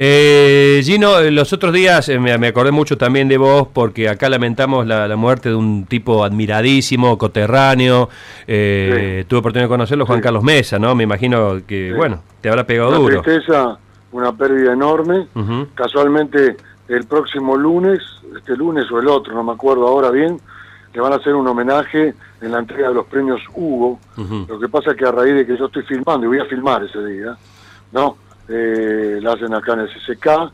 Eh, Gino, eh, los otros días eh, me, acordé mucho también de vos porque acá lamentamos la, muerte de un tipo admiradísimo, coterráneo. Eh, Tuve oportunidad de conocerlo, Juan Carlos Mesa, ¿no? Me imagino que, bueno, te habrá pegado una duro. tristeza, una pérdida enorme. Casualmente, el próximo lunes, este lunes o el otro, no me acuerdo ahora bien, le van a hacer un homenaje en la entrega de los premios Hugo. Lo que pasa es que a raíz de que yo estoy filmando, y voy a filmar ese día, ¿no? Eh, la hacen acá en el CCK,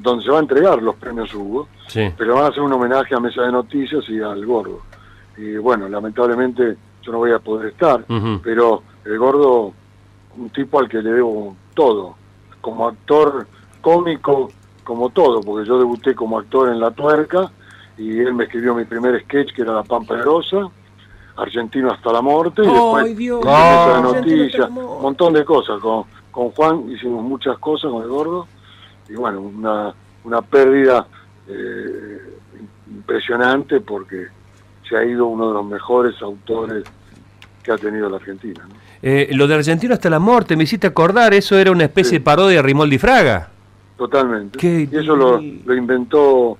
donde se va a entregar los premios Hugo, pero van a hacer un homenaje a Mesa de Noticias y al Gordo. Y bueno, lamentablemente yo no voy a poder estar, pero el Gordo, un tipo al que le debo todo, como actor cómico, como todo, porque yo debuté como actor en La Tuerca y él me escribió mi primer sketch que era La Pampa Rosa, Argentino hasta la muerte, y después Mesa de Noticias, un montón de cosas con con Juan hicimos muchas cosas con el gordo y bueno, una, una pérdida eh, impresionante porque se ha ido uno de los mejores autores que ha tenido la Argentina. Eh, lo de Argentino hasta la muerte, me hiciste acordar, eso era una especie de parodia de Rimoldi Fraga. Totalmente. Y eso lo, inventó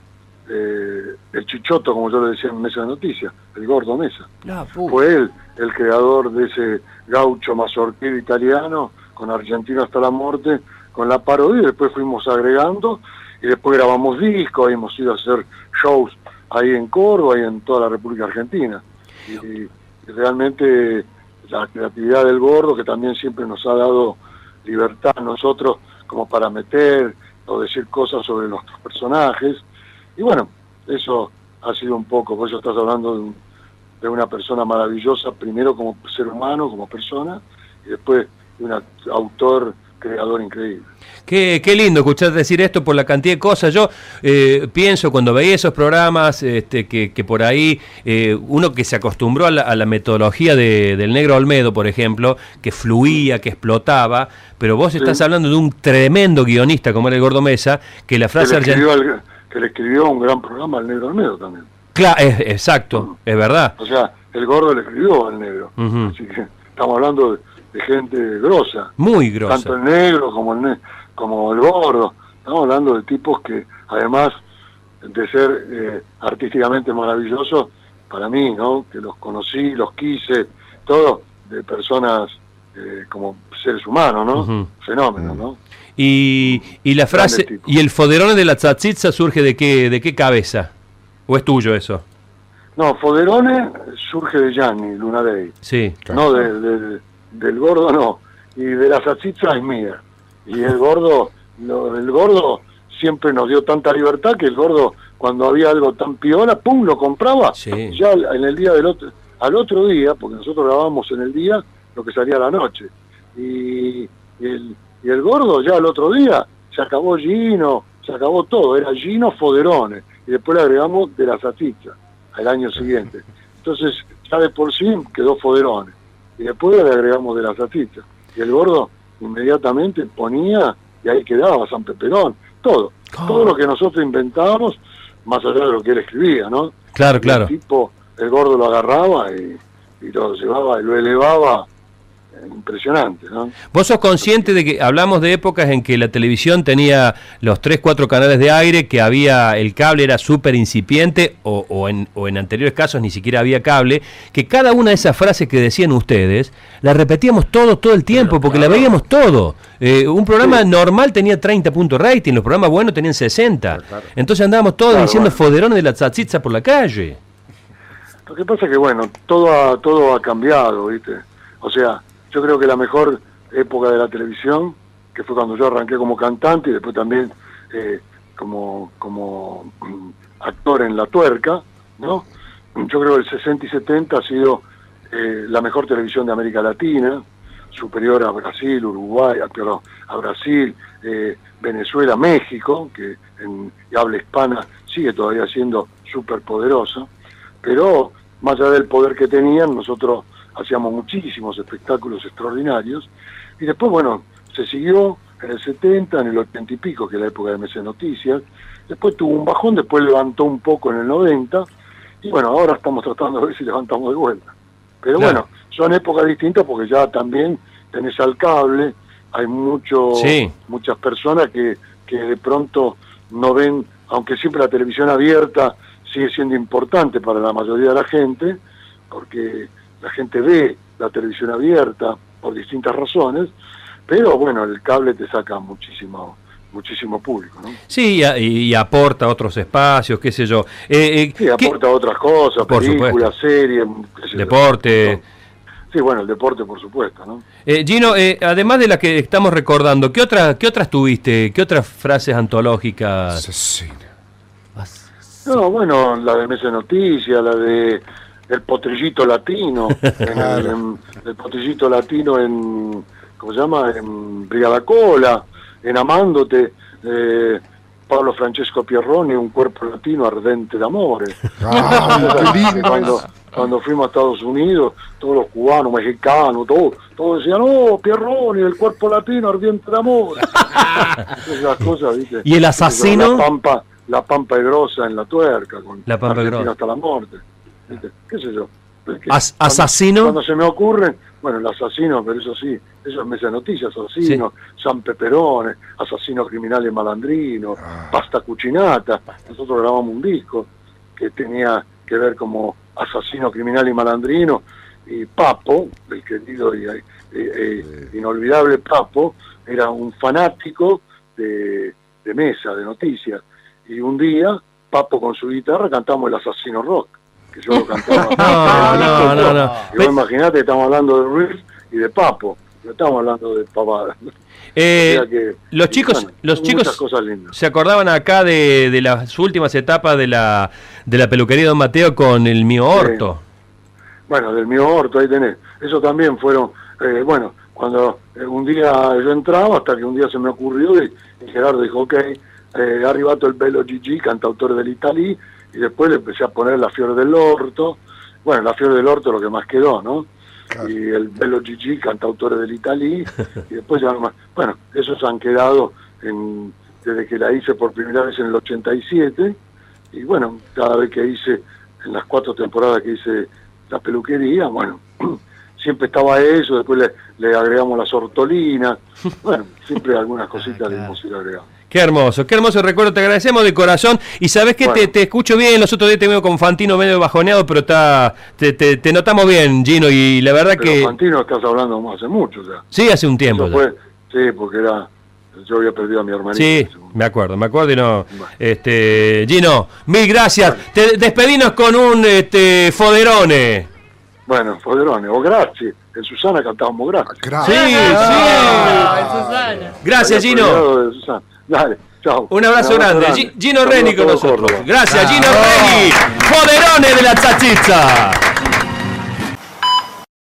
eh, el Chichoto, como yo le decía en Mesa de Noticias, el gordo Mesa. Ah, Fue él el creador de ese gaucho mazorquero italiano con Argentina hasta la muerte, con la parodia, y después fuimos agregando, y después grabamos discos, hemos ido a hacer shows ahí en Córdoba y en toda la República Argentina. Y, realmente la creatividad del gordo, que también siempre nos ha dado libertad a nosotros como para meter o decir cosas sobre los personajes. Y bueno, eso ha sido un poco, por eso estás hablando de, de una persona maravillosa, primero como ser humano, como persona, y después un autor creador increíble. Qué, qué, lindo escuchar decir esto por la cantidad de cosas. Yo eh, pienso cuando veía esos programas este, que, que por ahí eh, uno que se acostumbró a la, metodología de, del negro Olmedo, por ejemplo, que fluía, que explotaba, pero vos estás hablando de un tremendo guionista como era el Gordo Mesa, que la frase. Que le escribió un gran programa al negro Olmedo también. Claro, es, exacto, es verdad. O sea, el Gordo le escribió al negro. Así que estamos hablando de de gente grosa. Muy grosa. Tanto el negro como el, como el gordo. Estamos hablando de tipos que, además de ser eh, artísticamente maravillosos, para mí, ¿no? Que los conocí, los quise, todo, de personas eh, como seres humanos, ¿no? Fenómenos, ¿no? Y, y la frase, ¿y el foderone de la tzatzitza surge de qué, de qué cabeza? ¿O es tuyo eso? No, Foderone surge de Gianni Lunadei. Sí. No de, del gordo no, y de la salchicha es mía. Y el gordo, el gordo siempre nos dio tanta libertad que el gordo, cuando había algo tan piola, pum, lo compraba. Ya en el día del otro, al otro día, porque nosotros grabamos en el día lo que salía a la noche. Y, el, y el gordo ya al otro día se acabó Gino, se acabó todo, era Gino Foderone, y después le agregamos de la salchicha al año siguiente. Entonces, ya de por sí quedó Foderone y después le agregamos de la salchicha. Y el gordo inmediatamente ponía y ahí quedaba San Peperón, todo. Todo lo que nosotros inventábamos, más allá de lo que él escribía, ¿no? Claro, claro. El tipo, el gordo lo agarraba y, y lo llevaba y lo elevaba impresionante. ¿no? ¿Vos sos consciente de que hablamos de épocas en que la televisión tenía los 3, 4 canales de aire, que había el cable era súper incipiente o, en, o en anteriores casos ni siquiera había cable, que cada una de esas frases que decían ustedes la repetíamos todo, todo el tiempo, porque la veíamos todo. Eh, un programa normal tenía 30 puntos rating, los programas buenos tenían 60. Entonces andábamos todos diciendo foderones de la tzatzitza por la calle. Lo que pasa es que, bueno, todo ha, todo ha cambiado, ¿viste? O sea, yo creo que la mejor época de la televisión, que fue cuando yo arranqué como cantante y después también eh, como, como mm, actor en La Tuerca, ¿no? Yo creo que el 60 y 70 ha sido eh, la mejor televisión de América Latina, superior a Brasil, Uruguay, a, a Brasil, eh, Venezuela, México, que en habla hispana sigue todavía siendo súper poderosa, pero más allá del poder que tenían, nosotros hacíamos muchísimos espectáculos extraordinarios, y después, bueno, se siguió en el 70, en el 80 y pico, que es la época de MC Noticias, después tuvo un bajón, después levantó un poco en el 90, y bueno, ahora estamos tratando de ver si levantamos de vuelta. Pero bueno, son épocas distintas porque ya también tenés al cable, hay mucho, muchas personas que que de pronto no ven, aunque siempre la televisión abierta sigue siendo importante para la mayoría de la gente, porque la gente ve la televisión abierta por distintas razones, pero bueno, el cable te saca muchísimo muchísimo público, ¿no? Sí, y, aporta otros espacios, qué sé yo. Eh, eh sí, aporta otras cosas, películas, series, deporte. Sí, bueno, el deporte, por supuesto, ¿no? Eh, Gino, eh, además de la que estamos recordando, ¿qué, otra, ¿qué otras tuviste? ¿Qué otras frases antológicas? Asesina. No, bueno, la de Mesa Noticias, la de el potrillito latino, el potrillito latino en, ¿cómo se llama? En Brigada Cola, en Amándote, eh, Pablo Francesco Pierroni, un cuerpo latino ardente de amores. Ah, cuando, cuando fuimos a Estados Unidos, todos los cubanos, mexicanos, todos, todos decían, oh, Pierroni, el cuerpo latino ardiente de amores. Esas cosas, ¿viste? ¿Y el asesino? La pampa, la pampa grosa en la tuerca, con la pampa grosa. hasta la muerte. ¿Qué sé yo? ¿Asesino? Cuando, se me ocurren, bueno, el asesino, pero eso sí, eso es mesa de noticias, asesino, San Peperone, asesino criminal y malandrino, ah. pasta cucinata. Nosotros grabamos un disco que tenía que ver como asesino criminal y malandrino, y Papo, el querido y eh, eh, inolvidable Papo, era un fanático de, de mesa, de noticias. Y un día, Papo con su guitarra cantamos el asesino rock que yo lo cantaba. no, no, no, no. Imagínate, estamos hablando de Riff y de Papo, no estamos hablando de pavada. Eh, los chicos, los chicos se acordaban acá de, de, las últimas etapas de la, de la peluquería de Don Mateo con el mío Horto. Bueno, del mío Horto, ahí tenés. Eso también fueron, eh, bueno, cuando eh, un día yo entraba, hasta que un día se me ocurrió y, Gerardo dijo, ok, eh, arribato el pelo Gigi, cantautor del Italí, y después le empecé a poner la Fiore del Orto, bueno, la Fiore del Orto lo que más quedó, ¿no? Y el Bello Gigi, cantautore del Italí, y después ya más, bueno, esos han quedado en, desde que la hice por primera vez en el 87, y bueno, cada vez que hice, en las cuatro temporadas que hice la peluquería, bueno, siempre estaba eso, después le, le agregamos las ortolinas, bueno, siempre algunas cositas le hemos ido agregando. Qué hermoso, qué hermoso recuerdo, te agradecemos de corazón. Y sabes que te, escucho bien, los otros días te veo con Fantino medio bajoneado, pero está te, te, notamos bien, Gino, y la verdad pero que... Fantino estás hablando hace mucho ya. Sí, hace un tiempo. sí, porque era... Yo había perdido a mi hermanito. Sí, me acuerdo, me acuerdo y no... Este, Gino, mil gracias. Te despedimos con un este, foderone. Bueno, foderone, o gracias. En Susana cantábamos gracias. Sí, sí. Gracias, Gino. Dale, chao. Un abrazo grande. Gino Reni con nosotros. Gracias, Gino Reni. Poderone de la Chachizza.